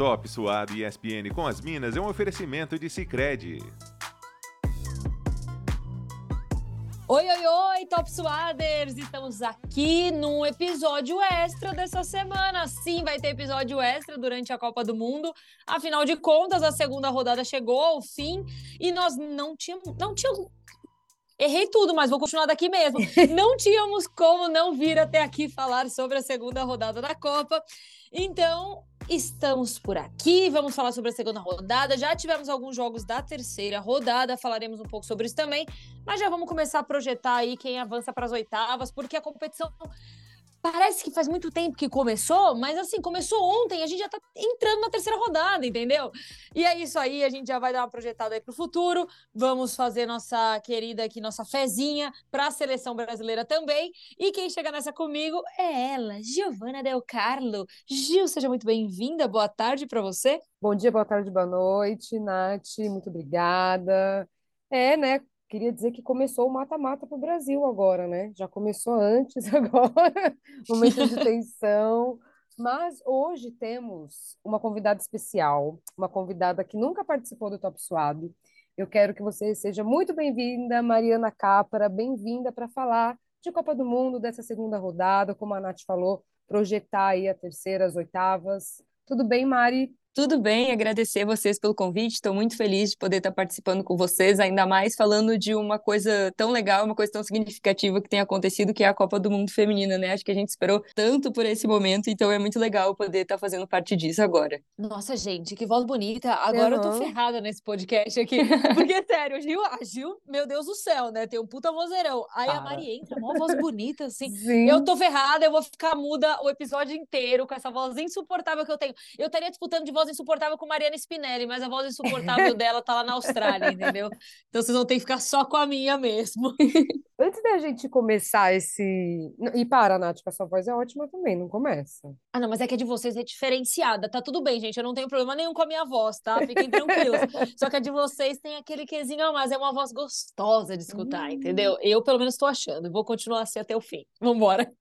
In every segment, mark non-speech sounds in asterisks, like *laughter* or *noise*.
Top Suado e ESPN com as Minas é um oferecimento de Sicredi. Oi, oi, oi, Top Suaders! Estamos aqui num episódio extra dessa semana. Sim, vai ter episódio extra durante a Copa do Mundo. Afinal de contas, a segunda rodada chegou ao fim e nós não tínhamos, não tínhamos Errei tudo, mas vou continuar daqui mesmo. *laughs* Não tínhamos como não vir até aqui falar sobre a segunda rodada da Copa. Então, Estamos por aqui, vamos falar sobre a segunda rodada. Já tivemos alguns jogos da terceira rodada, falaremos um pouco sobre isso também. Mas já vamos começar a projetar aí quem avança para as oitavas, porque a competição parece que faz muito tempo que começou, mas assim, começou ontem, a gente já tá entrando na terceira rodada, entendeu? E é isso aí, a gente já vai dar uma projetada aí pro futuro. Vamos fazer nossa querida aqui, nossa fezinha para a seleção brasileira também. E quem chega nessa comigo é ela, Giovana Del Carlo. Gil, seja muito bem-vinda. Boa tarde para você. Bom dia, boa tarde, boa noite, Nath. Muito obrigada. É, né? Queria dizer que começou o mata-mata para o Brasil agora, né? Já começou antes *laughs* agora, momento de tensão. Mas hoje temos uma convidada especial, uma convidada que nunca participou do Top Suado. Eu quero que você seja muito bem-vinda, Mariana Capra, bem-vinda para falar de Copa do Mundo, dessa segunda rodada, como a Nath falou, projetar aí a terceira, as oitavas. Tudo bem, Mari? Tudo bem, agradecer vocês pelo convite. Estou muito feliz de poder estar participando com vocês, ainda mais falando de uma coisa tão legal, uma coisa tão significativa que tem acontecido, que é a Copa do Mundo Feminina, né? Acho que a gente esperou tanto por esse momento, então é muito legal poder estar fazendo parte disso agora. Nossa, gente, que voz bonita. Agora uhum. eu tô ferrada nesse podcast aqui. *laughs* Porque, sério, a Gil, a Gil, meu Deus do céu, né? Tem um puta vozeirão. Aí a Mari entra, uma voz bonita, assim. Sim. Eu tô ferrada, eu vou ficar muda o episódio inteiro com essa voz insuportável que eu tenho. Eu estaria disputando de voz insuportável com Mariana Spinelli, mas a voz insuportável *laughs* dela tá lá na Austrália, entendeu? Então vocês vão ter que ficar só com a minha mesmo. *laughs* Antes da gente começar esse. E para, Nath, que a sua voz é ótima também, não começa. Ah, não, mas é que a de vocês é diferenciada. Tá tudo bem, gente. Eu não tenho problema nenhum com a minha voz, tá? Fiquem tranquilos. *laughs* Só que a de vocês tem aquele quesinho a mais. É uma voz gostosa de escutar, hum. entendeu? Eu, pelo menos, tô achando. Vou continuar assim até o fim. Vambora.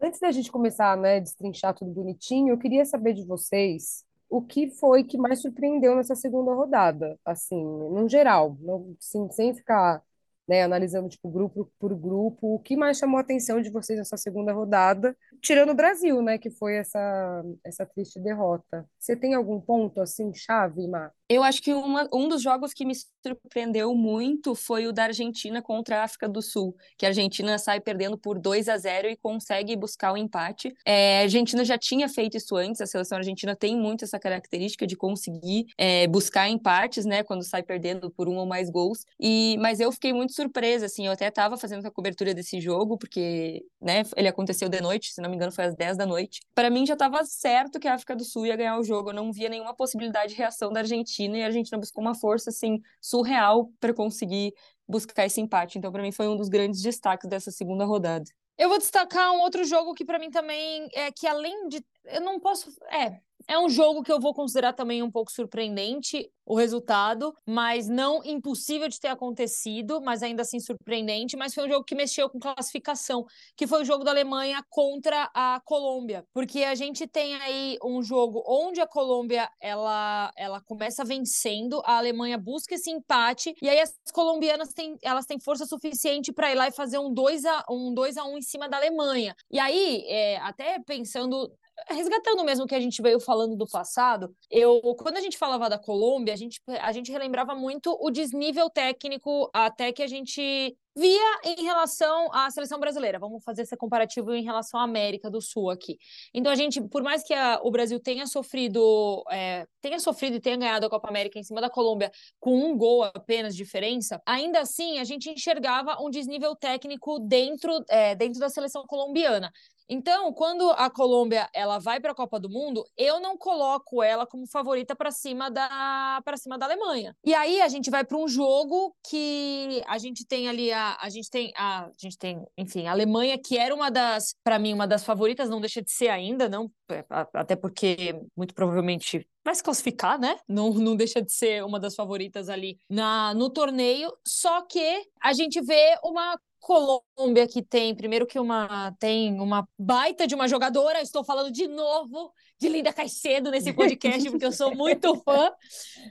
Antes da gente começar, né, destrinchar tudo bonitinho, eu queria saber de vocês o que foi que mais surpreendeu nessa segunda rodada, assim, no geral, não, sem ficar, né, analisando tipo grupo por grupo, o que mais chamou a atenção de vocês nessa segunda rodada, tirando o Brasil, né, que foi essa essa triste derrota. Você tem algum ponto assim chave, Mar? Eu acho que uma, um dos jogos que me surpreendeu muito foi o da Argentina contra a África do Sul, que a Argentina sai perdendo por 2 a 0 e consegue buscar o empate. É, a Argentina já tinha feito isso antes, a seleção argentina tem muito essa característica de conseguir é, buscar empates, né, quando sai perdendo por um ou mais gols. E mas eu fiquei muito surpresa, assim, eu até estava fazendo a cobertura desse jogo, porque, né, ele aconteceu de noite, se não me engano foi às 10 da noite. Para mim já estava certo que a África do Sul ia ganhar o jogo, eu não via nenhuma possibilidade de reação da Argentina e a Argentina buscou uma força assim surreal para conseguir buscar esse empate. Então, para mim, foi um dos grandes destaques dessa segunda rodada. Eu vou destacar um outro jogo que para mim também é que além de eu não posso, é, é um jogo que eu vou considerar também um pouco surpreendente o resultado, mas não impossível de ter acontecido, mas ainda assim surpreendente. Mas foi um jogo que mexeu com classificação, que foi o jogo da Alemanha contra a Colômbia, porque a gente tem aí um jogo onde a Colômbia ela, ela começa vencendo, a Alemanha busca esse empate e aí as colombianas têm, elas têm força suficiente para ir lá e fazer um 2 a um 2 a 1 em cima da Alemanha. E aí, é, até pensando resgatando mesmo que a gente veio falando do passado, eu quando a gente falava da Colômbia, a gente, a gente relembrava muito o desnível técnico até que a gente via em relação à seleção brasileira. Vamos fazer esse comparativo em relação à América do Sul aqui. Então a gente, por mais que a, o Brasil tenha sofrido, é, tenha sofrido e tenha ganhado a Copa América em cima da Colômbia com um gol apenas de diferença, ainda assim a gente enxergava um desnível técnico dentro, é, dentro da seleção colombiana. Então, quando a Colômbia ela vai para a Copa do Mundo, eu não coloco ela como favorita para cima da para cima da Alemanha. E aí a gente vai para um jogo que a gente tem ali a, a gente tem a, a gente tem, enfim, a Alemanha que era uma das para mim uma das favoritas, não deixa de ser ainda, não, é, até porque muito provavelmente vai se classificar, né? Não, não deixa de ser uma das favoritas ali na no torneio, só que a gente vê uma Colômbia que tem, primeiro que uma tem uma baita de uma jogadora, estou falando de novo de Linda Caicedo nesse podcast, porque eu sou muito *laughs* fã.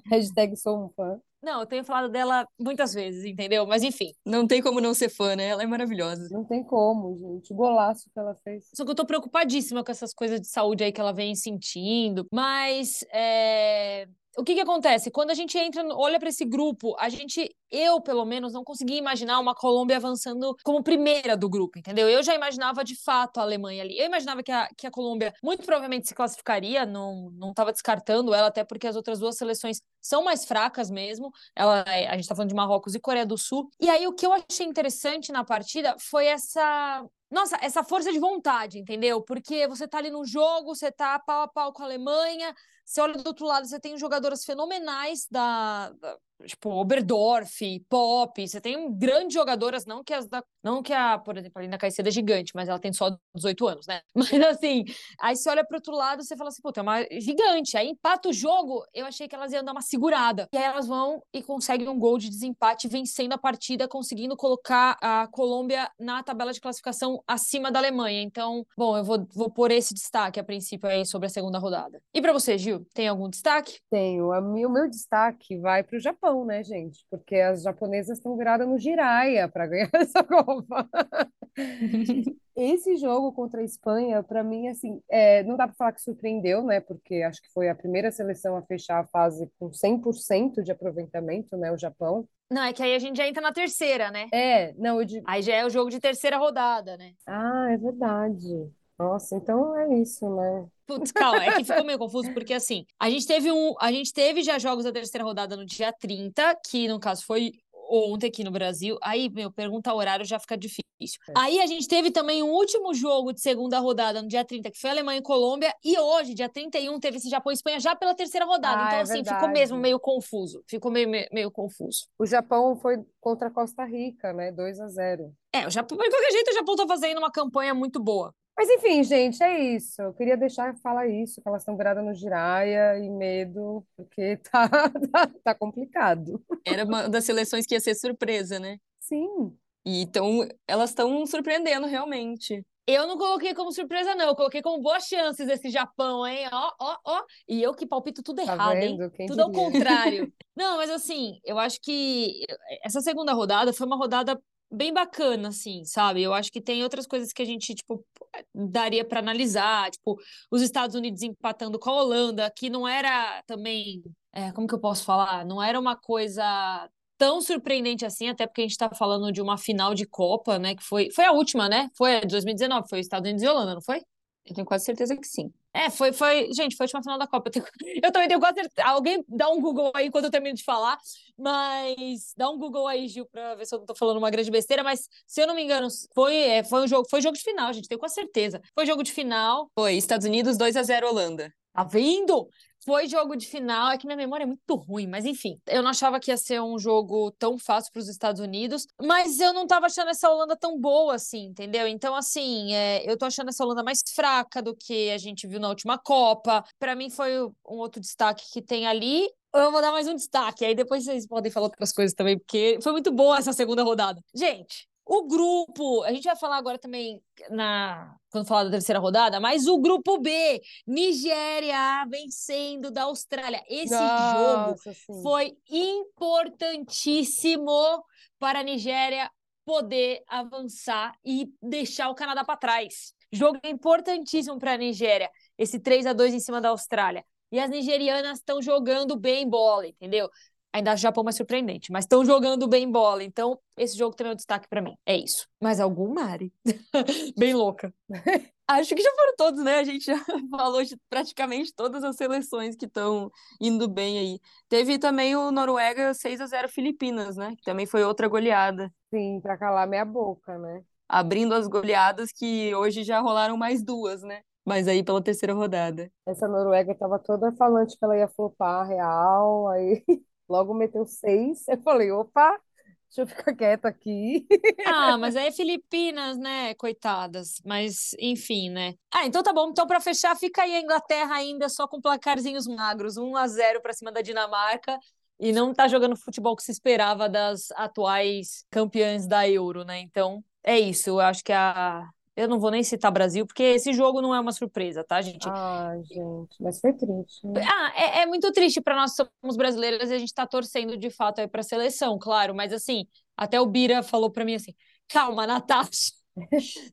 Hashtag sou um fã. Não, eu tenho falado dela muitas vezes, entendeu? Mas enfim. Não tem como não ser fã, né? Ela é maravilhosa. Não tem como, gente. O golaço que ela fez. Só que eu tô preocupadíssima com essas coisas de saúde aí que ela vem sentindo. Mas é o que que acontece? Quando a gente entra, olha para esse grupo, a gente, eu pelo menos, não conseguia imaginar uma Colômbia avançando como primeira do grupo, entendeu? Eu já imaginava de fato a Alemanha ali. Eu imaginava que a, que a Colômbia muito provavelmente se classificaria, não estava descartando ela, até porque as outras duas seleções são mais fracas mesmo. Ela, a gente está falando de Marrocos e Coreia do Sul. E aí o que eu achei interessante na partida foi essa nossa, essa força de vontade, entendeu? Porque você tá ali no jogo, você tá pau a pau com a Alemanha, você olha do outro lado, você tem jogadoras fenomenais da, da tipo, Oberdorf, Pop, você tem grandes jogadoras, não que as da, não que a, por exemplo, a Lina Caicedo é gigante, mas ela tem só 18 anos, né? *laughs* Mas assim, aí você olha pro outro lado, você fala assim, puta, é uma gigante, aí empata o jogo, eu achei que elas iam dar uma segurada. E aí elas vão e conseguem um gol de desempate, vencendo a partida, conseguindo colocar a Colômbia na tabela de classificação acima da Alemanha. Então, bom, eu vou, vou pôr esse destaque a princípio aí sobre a segunda rodada. E para você, Gil, tem algum destaque? Tenho. O meu destaque vai para o Japão Japão, né, gente? Porque as japonesas estão viradas no giraia para ganhar *laughs* essa Copa. Esse jogo contra a Espanha, para mim, assim, é, não dá para falar que surpreendeu, né? Porque acho que foi a primeira seleção a fechar a fase com 100% de aproveitamento, né? O Japão. Não, é que aí a gente já entra na terceira, né? É, não, eu digo... Aí já é o jogo de terceira rodada, né? Ah, é verdade. Nossa, então é isso, né? Putz, calma, é que ficou meio confuso, porque assim, a gente teve um. A gente teve já jogos da terceira rodada no dia 30, que no caso foi ontem aqui no Brasil. Aí, meu, pergunta horário já fica difícil. É. Aí a gente teve também um último jogo de segunda rodada no dia 30, que foi Alemanha e Colômbia. E hoje, dia 31, teve esse Japão e Espanha já pela terceira rodada. Ah, então, é assim, verdade. ficou mesmo meio confuso. Ficou meio, meio, meio, confuso. O Japão foi contra a Costa Rica, né? 2 a 0 É, o Japão, de qualquer jeito, o Japão tá fazendo uma campanha muito boa. Mas enfim, gente, é isso. Eu queria deixar falar isso, que elas estão viradas no giraia e medo, porque *laughs* tá, tá, tá complicado. Era uma das seleções que ia ser surpresa, né? Sim. E então elas estão surpreendendo realmente. Eu não coloquei como surpresa, não. Eu coloquei como boas chances esse Japão, hein? Ó, ó, ó. E eu que palpito tudo tá errado, vendo? hein? Quem tudo diria? ao contrário. *laughs* não, mas assim, eu acho que essa segunda rodada foi uma rodada bem bacana, assim, sabe? Eu acho que tem outras coisas que a gente, tipo, daria para analisar, tipo, os Estados Unidos empatando com a Holanda, que não era também, é, como que eu posso falar? Não era uma coisa tão surpreendente assim, até porque a gente está falando de uma final de Copa, né, que foi, foi a última, né? Foi 2019, foi Estados Unidos e Holanda, não foi? Eu tenho quase certeza que sim. É, foi, foi. Gente, foi a última final da Copa. Eu, tenho, *laughs* eu também tenho quase certeza. Alguém dá um Google aí enquanto eu termino de falar, mas dá um Google aí, Gil, pra ver se eu não tô falando uma grande besteira. Mas, se eu não me engano, foi, é, foi um jogo, foi jogo de final, gente, tenho quase certeza. Foi jogo de final. Foi, Estados Unidos 2 a 0 Holanda. Tá vendo? Foi jogo de final, é que minha memória é muito ruim, mas enfim, eu não achava que ia ser um jogo tão fácil para os Estados Unidos, mas eu não tava achando essa Holanda tão boa assim, entendeu? Então, assim, é, eu tô achando essa Holanda mais fraca do que a gente viu na última Copa. Para mim, foi um outro destaque que tem ali eu vou dar mais um destaque, aí depois vocês podem falar outras coisas também, porque foi muito boa essa segunda rodada. Gente, o grupo, a gente vai falar agora também na quando falar da terceira rodada, mas o grupo B, Nigéria vencendo da Austrália. Esse Nossa, jogo sim. foi importantíssimo para a Nigéria poder avançar e deixar o Canadá para trás. Jogo importantíssimo para a Nigéria, esse 3 a 2 em cima da Austrália. E as nigerianas estão jogando bem bola, entendeu? Ainda acho o Japão mais surpreendente, mas estão jogando bem bola. Então, esse jogo também é um destaque para mim. É isso. Mais algum, Mari? *laughs* bem louca. *laughs* acho que já foram todos, né? A gente já *laughs* falou de praticamente todas as seleções que estão indo bem aí. Teve também o Noruega 6 a 0 Filipinas, né? Que também foi outra goleada. Sim, para calar meia boca, né? Abrindo as goleadas que hoje já rolaram mais duas, né? Mas aí pela terceira rodada. Essa Noruega estava toda falante que ela ia flopar real, aí Logo meteu seis. Eu falei, opa, deixa eu ficar quieta aqui. *laughs* Ah, mas aí é Filipinas, né? Coitadas. Mas, enfim, né? Ah, então tá bom. Então, para fechar, fica aí a Inglaterra ainda só com placarzinhos magros. 1 a 0 para cima da Dinamarca. e não tá jogando futebol que se esperava das atuais campeãs da Euro, né? Então, é isso. Eu acho que a. Eu não vou nem citar Brasil, porque esse jogo não é uma surpresa, tá, gente? Ah, gente, mas foi triste. Né? Ah, é, é muito triste para nós somos brasileiras e a gente tá torcendo de fato aí para a seleção, claro, mas assim, até o Bira falou para mim assim: calma, Natasha.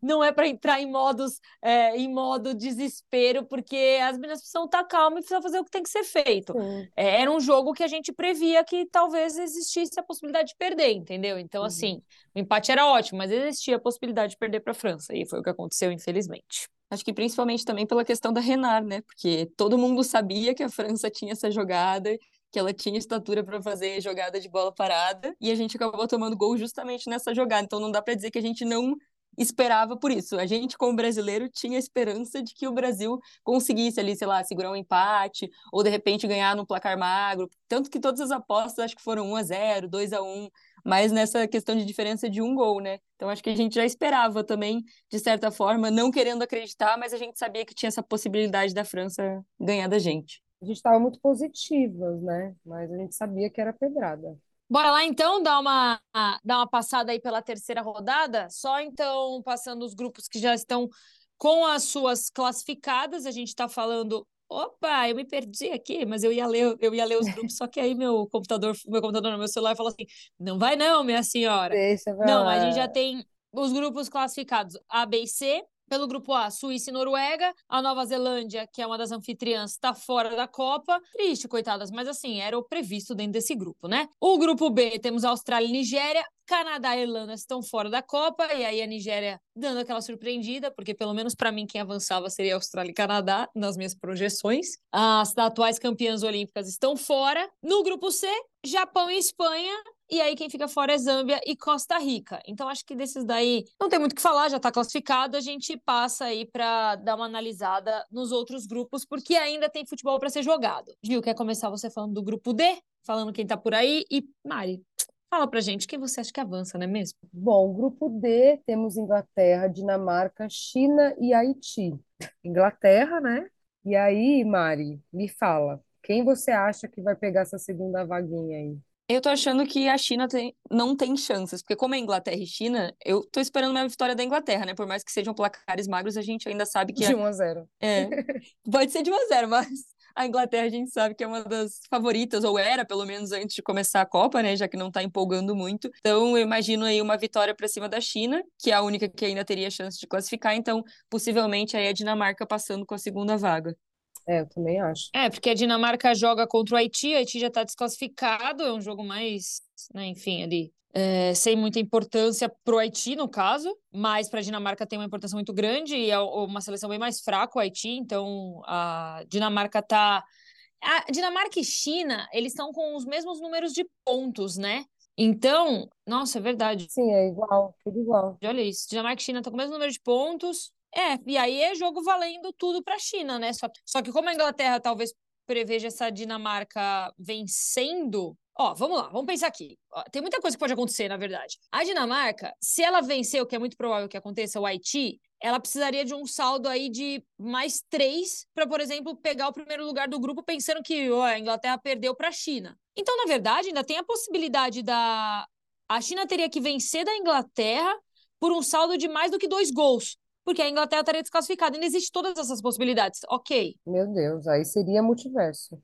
Não é para entrar em modos é, em modo desespero, porque as meninas precisam estar calmas e precisam fazer o que tem que ser feito. É, era um jogo que a gente previa que talvez existisse a possibilidade de perder, entendeu? Então, uhum. assim, o empate era ótimo, mas existia a possibilidade de perder para a França, e foi o que aconteceu, infelizmente. Acho que principalmente também pela questão da Renard, né? Porque todo mundo sabia que a França tinha essa jogada que ela tinha estatura para fazer jogada de bola parada, e a gente acabou tomando gol justamente nessa jogada. Então não dá para dizer que a gente não esperava por isso. A gente, como brasileiro, tinha esperança de que o Brasil conseguisse ali, sei lá, segurar um empate ou de repente ganhar no placar magro. Tanto que todas as apostas acho que foram 1 a 0, 2 a 1, mas nessa questão de diferença de um gol, né? Então acho que a gente já esperava também, de certa forma, não querendo acreditar, mas a gente sabia que tinha essa possibilidade da França ganhar da gente. A gente estava muito positivas, né? Mas a gente sabia que era pedrada. Bora lá então dar uma, dar uma passada aí pela terceira rodada. Só então passando os grupos que já estão com as suas classificadas. A gente está falando. Opa, eu me perdi aqui, mas eu ia ler, eu ia ler os grupos, só que aí meu computador, meu computador, meu celular falou assim: não vai não, minha senhora. Deixa não, a gente já tem os grupos classificados A, B e C. Pelo grupo A, Suíça e Noruega. A Nova Zelândia, que é uma das anfitriãs, está fora da Copa. Triste, coitadas, mas assim, era o previsto dentro desse grupo, né? O grupo B, temos Austrália e Nigéria. Canadá e Irlanda estão fora da Copa, e aí a Nigéria dando aquela surpreendida, porque pelo menos para mim quem avançava seria Austrália e Canadá, nas minhas projeções. As atuais campeãs olímpicas estão fora. No grupo C, Japão e Espanha, e aí quem fica fora é Zâmbia e Costa Rica. Então acho que desses daí não tem muito o que falar, já está classificado, a gente passa aí para dar uma analisada nos outros grupos, porque ainda tem futebol para ser jogado. Gil, quer começar você falando do grupo D, falando quem está por aí e Mari, Fala pra gente, quem você acha que avança, não é mesmo? Bom, grupo D, temos Inglaterra, Dinamarca, China e Haiti. Inglaterra, né? E aí, Mari, me fala, quem você acha que vai pegar essa segunda vaguinha aí? Eu tô achando que a China tem, não tem chances, porque como é Inglaterra e China, eu tô esperando uma vitória da Inglaterra, né? Por mais que sejam placares magros, a gente ainda sabe que... De 1 a 0. É, pode ser de 1 a 0, mas a Inglaterra a gente sabe que é uma das favoritas, ou era pelo menos antes de começar a Copa, né? Já que não tá empolgando muito. Então eu imagino aí uma vitória para cima da China, que é a única que ainda teria chance de classificar. Então, possivelmente aí a Dinamarca passando com a segunda vaga. É, eu também acho. É, porque a Dinamarca joga contra o Haiti, o Haiti já está desclassificado, é um jogo mais, né, enfim, ali, é, sem muita importância para o Haiti, no caso, mas para a Dinamarca tem uma importância muito grande e é uma seleção bem mais fraca, o Haiti, então a Dinamarca está. A Dinamarca e China, eles estão com os mesmos números de pontos, né? Então, nossa, é verdade. Sim, é igual, tudo igual. Olha isso, Dinamarca e China estão com o mesmo número de pontos, é, e aí é jogo valendo tudo para a China, né? Só só que como a Inglaterra talvez preveja essa Dinamarca vencendo. Ó, vamos lá, vamos pensar aqui. Ó, tem muita coisa que pode acontecer, na verdade. A Dinamarca, se ela vencer, o que é muito provável que aconteça, o Haiti, ela precisaria de um saldo aí de mais três para, por exemplo, pegar o primeiro lugar do grupo, pensando que ó, a Inglaterra perdeu para a China. Então, na verdade, ainda tem a possibilidade da. A China teria que vencer da Inglaterra por um saldo de mais do que dois gols porque a Inglaterra estaria desclassificada. Ainda existem todas essas possibilidades. Ok. *laughs* Meu Deus, aí seria multiverso.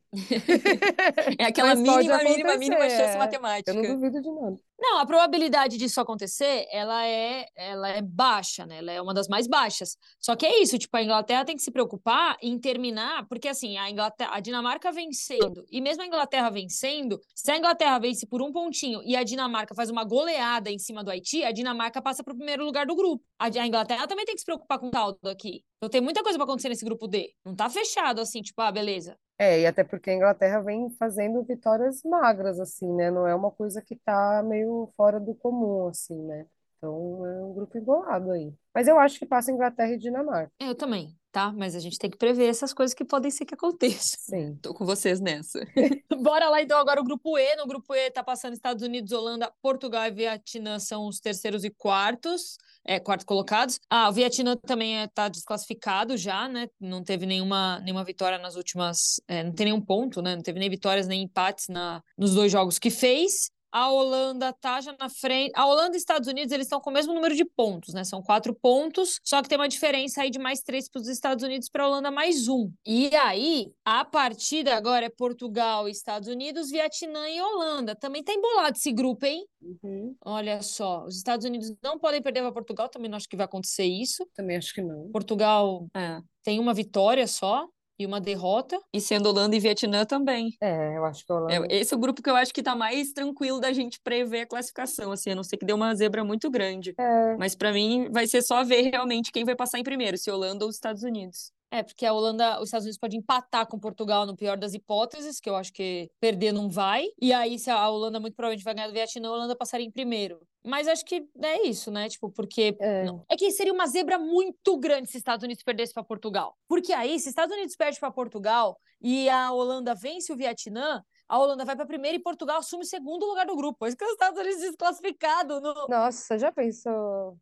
é aquela mínima, mínima, mínima chance é. matemática. Eu não duvido de nada. Não, a probabilidade disso acontecer, ela é, ela é baixa, né? Ela é uma das mais baixas. Só que é isso, tipo, a Inglaterra tem que se preocupar em terminar, porque assim, a Inglaterra, a Dinamarca vencendo, e mesmo a Inglaterra vencendo, se a Inglaterra vence por um pontinho e a Dinamarca faz uma goleada em cima do Haiti, a Dinamarca passa para o primeiro lugar do grupo. A, Inglaterra também tem que se preocupar com o saldo aqui. Então tem muita coisa para acontecer nesse grupo D. Não tá fechado assim, tipo, ah, beleza. É, e até porque a Inglaterra vem fazendo vitórias magras, assim, né? Não é uma coisa que tá meio fora do comum, assim, né? Então é um grupo embolado aí. Mas eu acho que passa Inglaterra e Dinamarca. Eu também, tá? Mas a gente tem que prever essas coisas que podem ser que aconteçam. Sim. *laughs* Tô com vocês nessa. *laughs* Bora lá então agora o grupo E. No grupo E tá passando Estados Unidos, Holanda, Portugal e Vietnã são os terceiros e quartos, é, quartos colocados. Ah, o Vietnã também é, tá desclassificado já, né? Não teve nenhuma, nenhuma vitória nas últimas, é, não tem nenhum ponto, né? Não teve nem vitórias nem empates na, nos dois jogos que fez. A Holanda tá já na frente. A Holanda e Estados Unidos, eles estão com o mesmo número de pontos, né? São quatro pontos, só que tem uma diferença aí de mais três para os Estados Unidos para a Holanda mais um. E aí, a partida agora é Portugal Estados Unidos, Vietnã e Holanda. Também tá embolado esse grupo, hein? Uhum. Olha só, os Estados Unidos não podem perder para Portugal, também não acho que vai acontecer isso. Também acho que não. Portugal É. tem uma vitória só e uma derrota. E sendo Holanda e Vietnã também. É, eu acho que a É, Holanda. esse é o grupo que eu acho que tá mais tranquilo da gente prever a classificação, assim, a não ser que dê uma zebra muito grande. É, Mas pra mim vai ser só ver realmente quem vai passar em primeiro, se Holanda ou os Estados Unidos. É, porque a Holanda, os Estados Unidos pode empatar com Portugal no pior das hipóteses, que eu acho que perder não vai. E aí, se a Holanda muito provavelmente vai ganhar do Vietnã, a Holanda passaria em primeiro. Mas acho que é isso, né? Tipo, porque. é. É que seria uma zebra muito grande se Estados Unidos perdesse para Portugal. Porque aí, se Estados Unidos perde para Portugal e a Holanda vence o Vietnã, a Holanda vai para primeiro e Portugal assume o segundo lugar do grupo. Por isso que os Estados Unidos desclassificado no. Nossa, já pensou?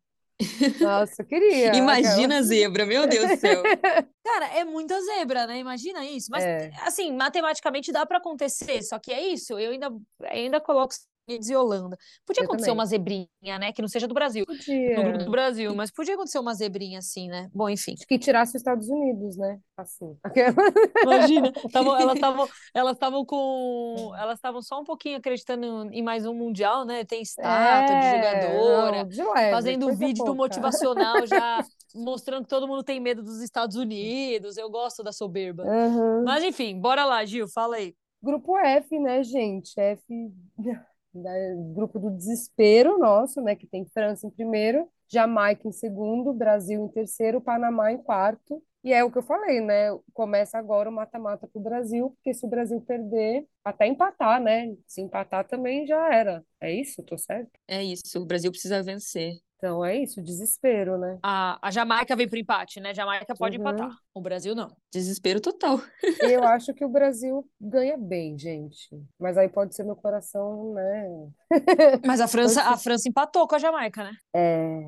Nossa, eu queria. Imagina a zebra, meu Deus do céu. *laughs* Cara, é muita zebra, né? Imagina isso. Mas, É. assim, matematicamente dá para acontecer. Só que é isso. Eu ainda, ainda coloco Unidos e Holanda. Podia Eu acontecer também. uma zebrinha, né? Que não seja do Brasil. No grupo Podia. do Brasil. Mas podia acontecer uma zebrinha assim, né? Bom, enfim. Acho que tirasse os Estados Unidos, né? Assim. Imagina. *laughs* Tavam- elas estavam elas estavam com. Elas estavam só um pouquinho acreditando em mais um Mundial, né? Tem estátua de É, jogadora. não, de leve, fazendo um vídeo pouca. motivacional já *laughs* mostrando que todo mundo tem medo dos Estados Unidos. Eu gosto da soberba. Aham. Mas enfim, bora lá, Gil, fala aí. Grupo F, né, gente? F, *laughs* da- grupo do desespero nosso, né? Que tem França em primeiro, Jamaica em segundo, Brasil em terceiro, Panamá em quarto. E é o que eu falei, né? Começa agora o mata-mata pro Brasil, porque se o Brasil perder, até empatar, né? Se empatar também já era. É isso? Tô certo? É isso, o Brasil precisa vencer. Então é isso, desespero, né? A, a Jamaica vem pro empate, né? Jamaica pode Uhum. empatar. O Brasil não. Desespero total. *laughs* Eu acho que o Brasil ganha bem, gente. Mas aí pode ser meu coração, né? *laughs* Mas a França, a França empatou com a Jamaica, né? É,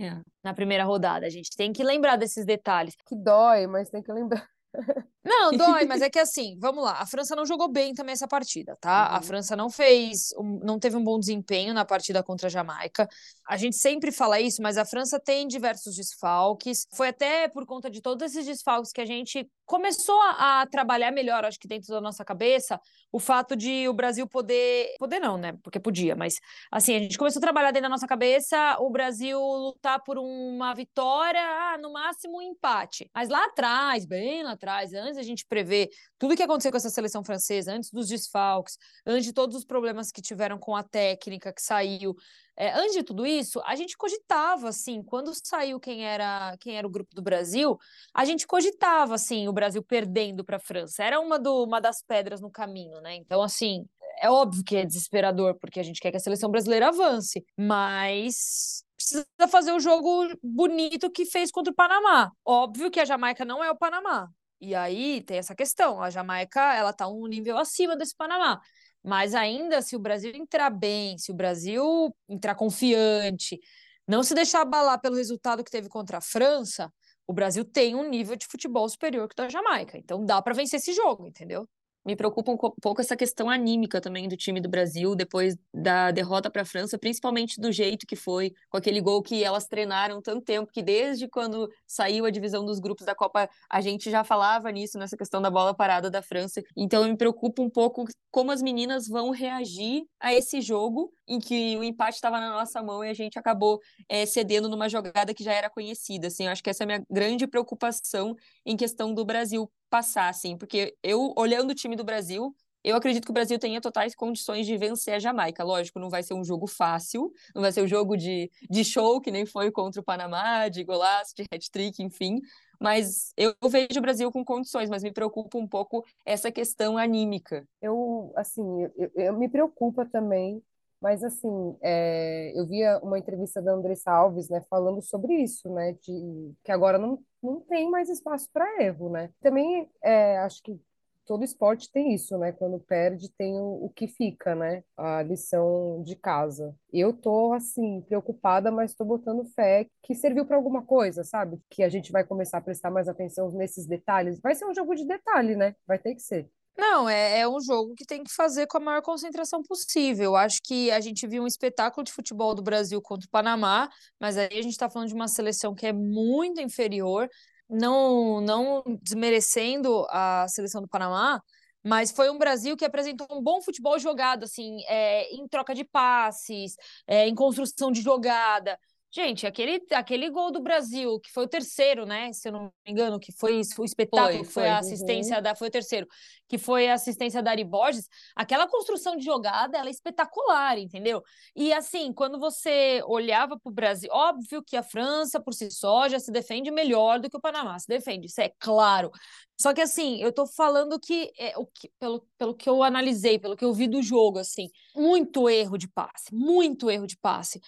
É. Na primeira rodada. A gente tem que lembrar desses detalhes. que dói, mas tem que lembrar. *laughs* Não, *laughs* dói, mas é que assim, vamos lá. A França não jogou bem também essa partida, tá? A Uhum. França não fez, não teve um bom desempenho na partida contra a Jamaica. A gente sempre fala isso, mas a França tem diversos desfalques. Foi até por conta de todos esses desfalques que a gente começou a, a trabalhar melhor, acho que dentro da nossa cabeça, o fato de o Brasil poder, poder não, né? Porque podia, mas assim, a gente começou a trabalhar dentro da nossa cabeça o Brasil lutar por uma vitória, ah, no máximo um empate. Mas lá atrás, bem lá atrás, antes da gente prever tudo que aconteceu com essa seleção francesa, antes dos desfalques, antes de todos os problemas que tiveram com a técnica que saiu, é, antes de tudo isso, a gente cogitava, assim, quando saiu quem era, quem era o grupo do Brasil, a gente cogitava, assim, o Brasil perdendo para a França. Era uma, do, uma das pedras no caminho, né? Então, assim, é óbvio que é desesperador, porque a gente quer que a seleção brasileira avance, mas precisa fazer o jogo bonito que fez contra o Panamá. Óbvio que a Jamaica não é o Panamá. E aí tem essa questão, a Jamaica, ela tá um nível acima desse Panamá. Mas ainda, se o Brasil entrar bem, se o Brasil entrar confiante, não se deixar abalar pelo resultado que teve contra a França, o Brasil tem um nível de futebol superior que o da Jamaica. Então dá para vencer esse jogo, entendeu? Me preocupa um co- pouco essa questão anímica também do time do Brasil depois da derrota para a França, principalmente do jeito que foi, com aquele gol que elas treinaram tanto tempo, que desde quando saiu a divisão dos grupos da Copa, a gente já falava nisso, nessa questão da bola parada da França. Então me preocupa um pouco como as meninas vão reagir a esse jogo em que o empate estava na nossa mão e a gente acabou eh, cedendo numa jogada que já era conhecida. Assim, eu acho que essa é a minha grande preocupação em questão do Brasil passar, assim, porque eu, olhando o time do Brasil, eu acredito que o Brasil tenha totais condições de vencer a Jamaica. Lógico, não vai ser um jogo fácil, não vai ser um jogo de, de show, que nem foi contra o Panamá, de golaço, de hat-trick, enfim. Mas eu vejo o Brasil com condições, mas me preocupa um pouco essa questão anímica. Eu, assim, eu, eu- me preocupa também, Mas, assim, é, eu via uma entrevista da Andressa Alves, né, falando sobre isso, né, de que agora não, não tem mais espaço para erro, né. Também é, acho que todo esporte tem isso, né? Quando perde, tem o, o, que fica, né? A lição de casa. Eu tô, assim, preocupada, mas tô botando fé que serviu para alguma coisa, sabe? Que a gente vai começar a prestar mais atenção nesses detalhes. Vai ser um jogo de detalhe, né? Vai ter que ser. Não, é, é um jogo que tem que fazer com a maior concentração possível. Acho que a gente viu um espetáculo de futebol do Brasil contra o Panamá, mas aí a gente está falando de uma seleção que é muito inferior não, não desmerecendo a seleção do Panamá, mas foi um Brasil que apresentou um bom futebol jogado, assim, é, em troca de passes, é, em construção de jogada. Gente, aquele, aquele gol do Brasil, que foi o terceiro, né? Se eu não me engano, que foi o espetáculo, foi, foi, foi a assistência uhum. da. Foi o terceiro, que foi a assistência da Ari Borges. Aquela construção de jogada, ela é espetacular, entendeu? E assim, quando você olhava para o Brasil, óbvio que a França, por si só, já se defende melhor do que o Panamá se defende, isso é claro. Só que assim, eu tô falando que, é, o que pelo, pelo que eu analisei, pelo que eu vi do jogo, assim, muito erro de passe, muito erro de passe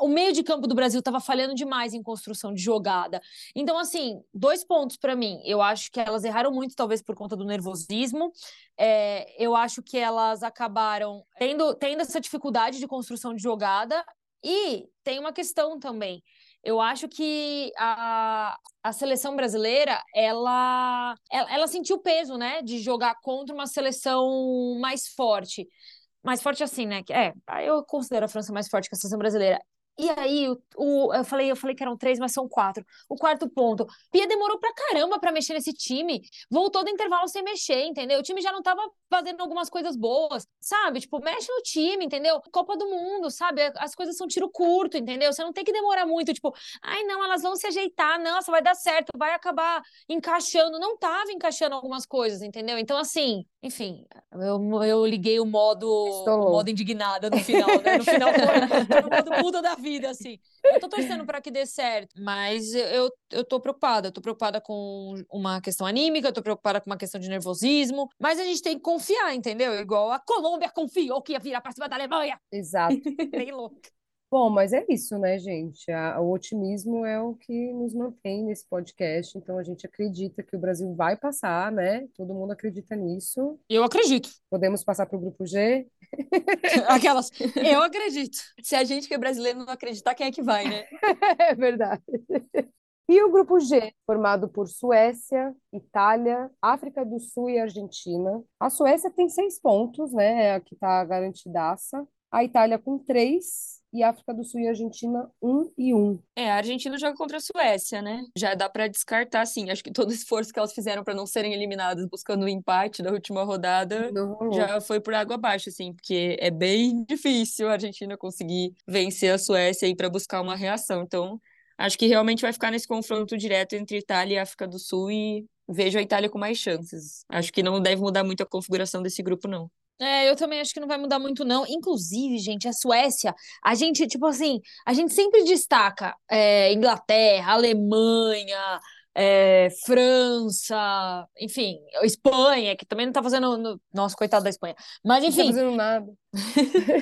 o meio de campo do Brasil estava falhando demais em construção de jogada. Então, assim, dois pontos para mim. Eu acho que elas erraram muito, talvez por conta do nervosismo. É, eu acho que elas acabaram tendo, tendo essa dificuldade de construção de jogada. E tem uma questão também. Eu acho que a, a seleção brasileira, ela, ela, ela sentiu o peso, né, de jogar contra uma seleção mais forte mais forte assim, né? É, eu considero a França mais forte que a seleção brasileira. E aí, o, o, eu, falei, eu falei que eram três, mas são quatro. O quarto ponto. Pia demorou pra caramba pra mexer nesse time. Voltou do intervalo sem mexer, entendeu? O time já não tava fazendo algumas coisas boas, sabe? Tipo, mexe no time, entendeu? Copa do Mundo, sabe? As coisas são tiro curto, entendeu? Você não tem que demorar muito, tipo, ai, não, elas vão se ajeitar, nossa, vai dar certo, vai acabar encaixando. Não tava encaixando algumas coisas, entendeu? Então, assim, enfim, eu, eu liguei o modo, o modo indignada no final, né? No final foi, o modo muda da vida, assim. Eu tô torcendo para que dê certo, mas eu, eu tô preocupada. Eu tô preocupada com uma questão anímica, eu tô preocupada com uma questão de nervosismo, mas a gente tem que confiar, entendeu? Igual a Colômbia confiou que ia virar pra cima da Alemanha. Exato. *laughs* Bem louco. Bom, mas é isso, né, gente? A- o otimismo é o que nos mantém nesse podcast. Então a gente acredita que o Brasil vai passar, né? Todo mundo acredita nisso. Eu acredito. Podemos passar para o grupo G? *laughs* Aquelas. Eu acredito. Se a gente que é brasileiro não acreditar, quem é que vai, né? *laughs* É verdade. E o grupo G, formado por Suécia, Itália, África do Sul e Argentina. A Suécia tem seis pontos, né? É a que está garantidaça. A Itália com três e África do Sul e Argentina um e um. É, a Argentina joga contra a Suécia, né? Já dá para descartar, sim. Acho que todo o esforço que elas fizeram para não serem eliminadas buscando o um empate da última rodada já foi por água abaixo, assim, porque é bem *laughs* difícil a Argentina conseguir vencer a Suécia aí para buscar uma reação. Então, acho que realmente vai ficar nesse confronto direto entre Itália e África do Sul e vejo a Itália com mais chances. Acho que não deve mudar muito a configuração desse grupo, não. É, eu também acho que não vai mudar muito, não. Inclusive, gente, a Suécia, a gente, tipo assim, a gente sempre destaca é, Inglaterra, Alemanha, é, França, enfim, Espanha, que também não tá fazendo. No... Nossa, coitado da Espanha. Mas enfim. Não tá fazendo nada.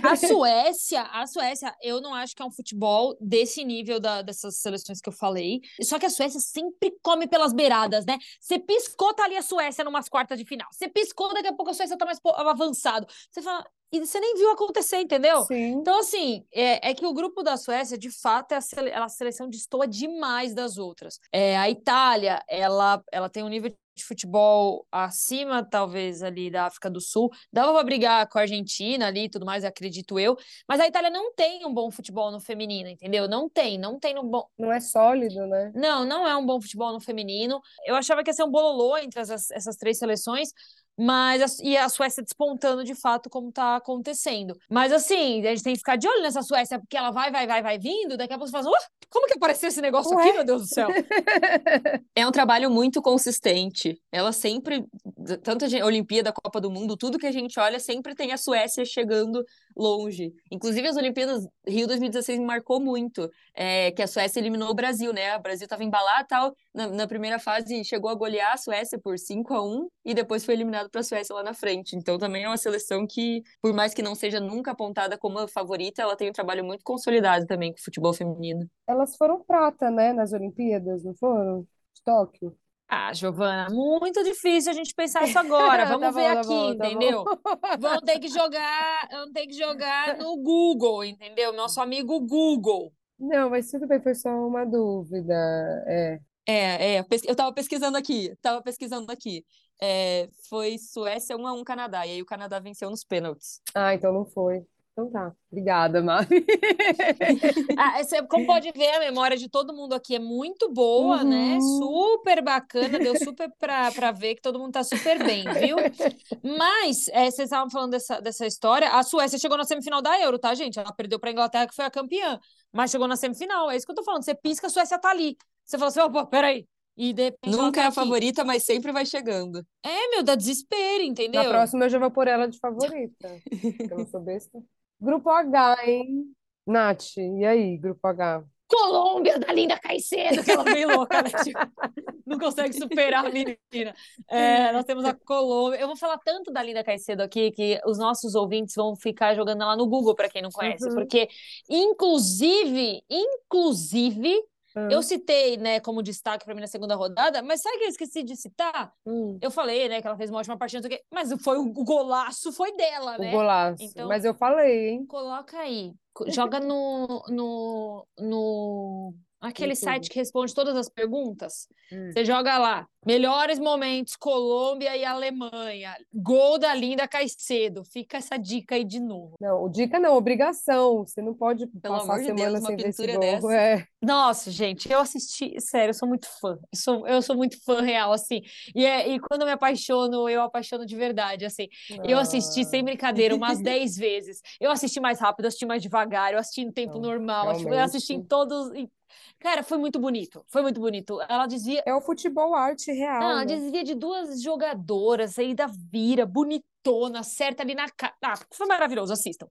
A *laughs* Suécia, a Suécia, eu não acho que é um futebol desse nível da, dessas seleções que eu falei. Só que a Suécia sempre come pelas beiradas, né? Você piscou, tá ali a Suécia numas quartas de final. Você piscou, daqui a pouco a Suécia tá mais avançado. Você fala, e você nem viu acontecer, entendeu? Sim. Então, assim, é, é, que o grupo da Suécia, de fato, é a, sele, a seleção destoa demais das outras. É, a Itália, ela, ela tem um nível de futebol acima, talvez, ali da África do Sul. Dava para brigar com a Argentina ali e tudo mais, acredito eu. Mas a Itália não tem um bom futebol no feminino, entendeu? Não tem, não tem no bom. Não é sólido, né? Não, não é um bom futebol no feminino. Eu achava que ia ser um bololô entre as, essas três seleções, mas a, e a Suécia despontando de fato como tá acontecendo. Mas assim, a gente tem que ficar de olho nessa Suécia, porque ela vai, vai, vai, vai vindo, daqui a pouco você fala, como que apareceu esse negócio Ué? aqui, meu Deus do céu? *laughs* é um trabalho muito consistente. Ela sempre, tanto a Olimpíada, Copa do Mundo, tudo que a gente olha, sempre tem a Suécia chegando longe. Inclusive, as Olimpíadas Rio 2016 me marcou muito, é, que a Suécia eliminou o Brasil, né? O Brasil estava embalado tal, na, na, primeira fase chegou a golear a Suécia por 5 a 1 e depois foi eliminado para a Suécia lá na frente. Então, também é uma seleção que, por mais que não seja nunca apontada como a favorita, ela tem um trabalho muito consolidado também com o futebol feminino. Elas foram prata, né, nas Olimpíadas, não foram? De Tóquio. Ah, Giovana, muito difícil a gente pensar isso agora. *laughs* Vamos tá ver bom, aqui, tá bom, entendeu? Tá vamos ter que jogar, vamos ter que jogar no Google, entendeu? Nosso amigo Google. Não, mas tudo bem, foi só uma dúvida. É. É, é, eu tava pesquisando aqui, tava pesquisando aqui. É, foi Suécia 1 a 1 Canadá, e aí o Canadá venceu nos pênaltis. Ah, então não foi. Então tá. Obrigada, Mari. *laughs* ah, como pode ver, a memória de todo mundo aqui é muito boa, né? uhum. né? Super bacana, deu super para ver que todo mundo tá super bem, viu? Mas, é, vocês estavam falando dessa, dessa história, a Suécia chegou na semifinal da Euro, tá, gente? Ela perdeu pra Inglaterra, que foi a campeã, mas chegou na semifinal, é isso que eu tô falando. Você pisca, a Suécia tá ali. Você fala assim, opa, peraí, e Nunca é a favorita, mas sempre vai chegando. É, meu, dá desespero, entendeu? Na próxima eu já vou pôr ela de favorita. *laughs* eu não sou besta. Grupo H, hein? Nath, e aí, Grupo H? Colômbia da Linda Caicedo, que ela é bem louca, né? Tipo, *laughs* não consegue superar a menina. É, nós temos a Colômbia. Eu vou falar tanto da Linda Caicedo aqui que os nossos ouvintes vão ficar jogando ela no Google, para quem não conhece, uhum. porque, inclusive, inclusive, eu citei, né, como destaque para mim na segunda rodada, mas sabe que eu esqueci de citar? Hum. Eu falei, né, que ela fez uma ótima partida, mas foi o golaço foi dela, né? O golaço. Então, mas eu falei, hein? Coloca aí. Joga no, no, no Aquele site que responde todas as perguntas. Hum. Você joga lá. Melhores momentos, Colômbia e Alemanha. Gol da Linda Caicedo. Fica essa dica aí de novo. Não, dica não, obrigação. Você não pode Pelo passar a semana Deus, sem ver esse gol. É. Nossa, gente, eu assisti, sério, eu sou muito fã. Eu sou, eu sou muito fã real, assim. E, é, e quando eu me apaixono, eu apaixono de verdade, assim. Ah. Eu assisti, sem brincadeira, umas *laughs* 10 vezes. Eu assisti mais rápido, eu assisti mais devagar, eu assisti no tempo não, normal. Tipo, eu assisti em todos, em Cara, foi muito bonito. Foi muito bonito. Ela dizia. É o futebol arte real. Ela né? dizia de duas jogadoras aí da vira, bonitona, certa ali na cara. Ah, foi maravilhoso, assistam.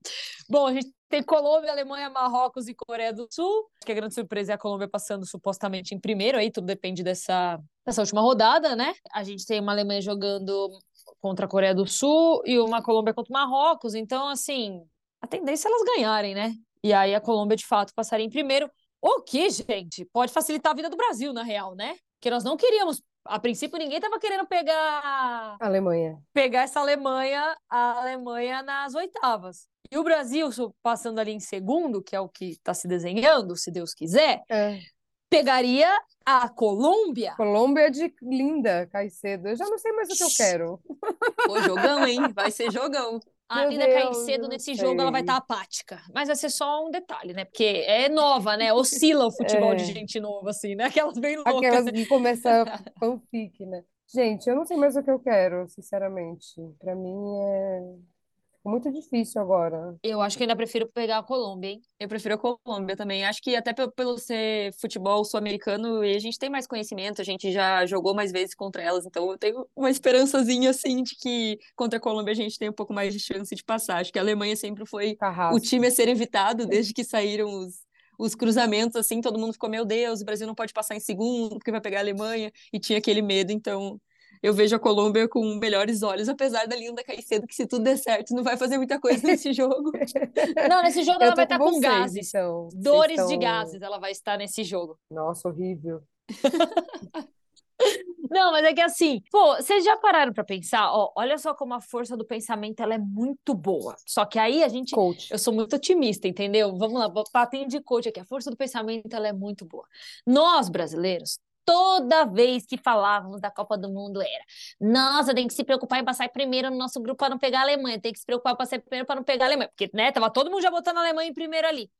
Bom, a gente tem Colômbia, Alemanha, Marrocos e Coreia do Sul. Acho que a grande surpresa é a Colômbia passando supostamente em primeiro, aí tudo depende dessa, dessa última rodada, né? A gente tem uma Alemanha jogando contra a Coreia do Sul e uma Colômbia contra o Marrocos. Então, assim, a tendência é elas ganharem, né? E aí a Colômbia, de fato, passaria em primeiro. O que, gente, pode facilitar a vida do Brasil, na real, né? Porque nós não queríamos. A princípio, ninguém estava querendo pegar. Alemanha. Pegar essa Alemanha, a Alemanha nas oitavas. E o Brasil, passando ali em segundo, que é o que está se desenhando, se Deus quiser, é. pegaria a Colômbia. Colômbia de linda, Caicedo. Eu já não sei mais o que eu quero. Pô, jogão, hein? Vai ser jogão. A Meu cair cedo nesse jogo, ela vai estar tá apática. Mas vai ser só um detalhe, né? Porque é nova, né? Oscila o *laughs* futebol é. de gente nova, assim, né? Aquelas bem loucas. Aquelas que começam *laughs* fanfic, né? Gente, eu não sei mais o que eu quero, sinceramente. Para mim é muito difícil agora. Eu acho que ainda prefiro pegar a Colômbia, hein? Eu prefiro a Colômbia também. Acho que até pelo ser futebol sul-americano, a gente tem mais conhecimento, a gente já jogou mais vezes contra elas, então eu tenho uma esperançazinha assim de que contra a Colômbia a gente tem um pouco mais de chance de passar. Acho que a Alemanha sempre foi Carrasco. o time a ser evitado desde que saíram os, os cruzamentos, assim, todo mundo ficou, meu Deus, o Brasil não pode passar em segundo, porque vai pegar a Alemanha, e tinha aquele medo, então eu vejo a Colômbia com melhores olhos, apesar da Linda Caicedo, que se tudo der certo, não vai fazer muita coisa *laughs* nesse jogo. não, nesse jogo ela vai estar com, com gases. Então. Dores estão... de gases ela vai estar nesse jogo. Nossa, horrível. *laughs* Não, mas é que assim, pô, vocês já pararam para pensar? Ó, olha só como a força do pensamento ela é muito boa. Só que aí a gente, coach. eu sou muito otimista, entendeu? Vamos lá, patente de coach aqui. A força do pensamento ela é muito boa. Nós brasileiros toda vez que falávamos da Copa do Mundo era: nossa, tem que se preocupar em passar primeiro no nosso grupo para não pegar a Alemanha, tem que se preocupar em passar primeiro para não pegar a Alemanha, porque né, tava todo mundo já botando a Alemanha em primeiro ali.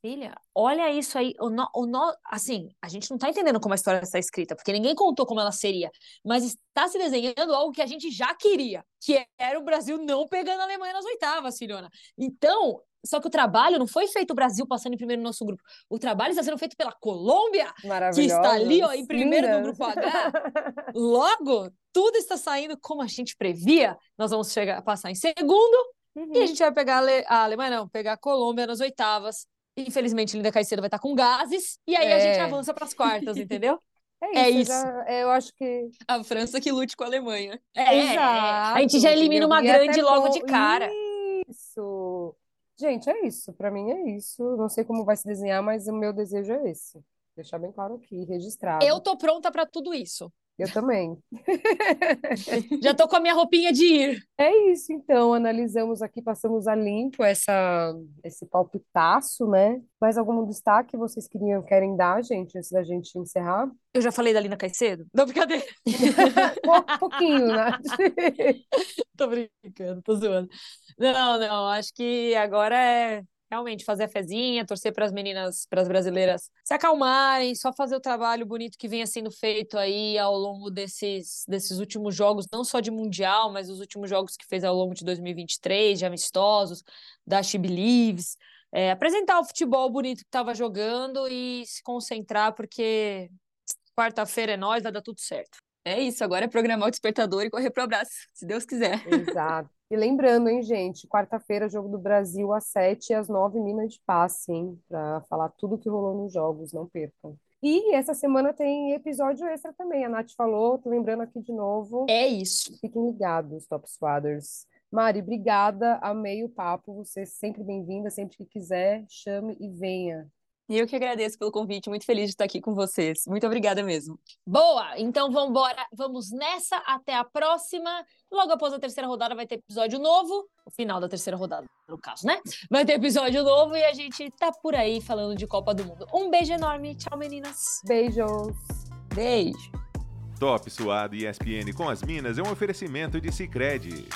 Filha, olha isso aí. O no, o no, assim, a gente não tá entendendo como a história está escrita, porque ninguém contou como ela seria, mas está se desenhando algo que a gente já queria, que era o Brasil não pegando a Alemanha nas oitavas, filhona. Então, Só que o trabalho não foi feito o Brasil passando em primeiro no nosso grupo. O trabalho está sendo feito pela Colômbia, que está ali ó, em primeiro no grupo H. *laughs* Logo, tudo está saindo como a gente previa. Nós vamos chegar, passar em segundo uhum. e a gente vai pegar a, Ale... a Alemanha, não, pegar a Colômbia nas oitavas. Infelizmente, Linda Caicedo vai estar com gases e aí é. a gente é. avança para as quartas, entendeu? *laughs* É isso. É isso. Já, eu acho que. A França que lute com a Alemanha. É, Exato, a gente já elimina uma grande logo de cara. Isso. Gente, é isso. Para mim é isso. Não sei como vai se desenhar, mas o meu desejo é esse. Deixar bem claro aqui, registrado. Eu tô pronta para tudo isso. Eu também. *laughs* Já tô com a minha roupinha de ir. É isso, então. Analisamos aqui, passamos a limpo essa, esse palpitaço, né? Mais algum destaque vocês queriam, querem dar, gente, antes da gente encerrar? Eu já falei da Lina Caicedo? Não, brincadeira. *laughs* um pouquinho, né? *laughs* tô brincando, tô zoando. Não, não, acho que agora é realmente fazer a fezinha, torcer para as meninas, para as brasileiras se acalmarem, só fazer o trabalho bonito que vinha sendo feito aí ao longo desses, desses últimos jogos, não só de Mundial, mas os últimos jogos que fez ao longo de 2023, de amistosos, da She Believes, é, apresentar o futebol bonito que estava jogando e se concentrar, porque quarta-feira é nós, vai dar tudo certo. É isso, agora é programar o despertador e correr pro abraço, se Deus quiser. Exato. E lembrando, hein, gente, quarta-feira, jogo do Brasil às 7 e às 9, Minas de Passe, hein? Pra falar tudo que rolou nos jogos, não percam. E essa semana tem episódio extra também. A Nath falou, tô lembrando aqui de novo. É isso. Fiquem ligados, Top Swaders. Mari, obrigada, amei o papo. Você é sempre bem-vinda, sempre que quiser, chame e venha. E eu que agradeço pelo convite, muito feliz de estar aqui com vocês. Muito obrigada mesmo. Boa! Então vamos embora, vamos nessa, até a próxima. Logo após a terceira rodada vai ter episódio novo, o final da terceira rodada, no caso, né? Vai ter episódio novo e a gente tá por aí falando de Copa do Mundo. Um beijo enorme, tchau meninas. Beijos. Beijo. Top Suado e ESPN com as Minas é um oferecimento de Sicredi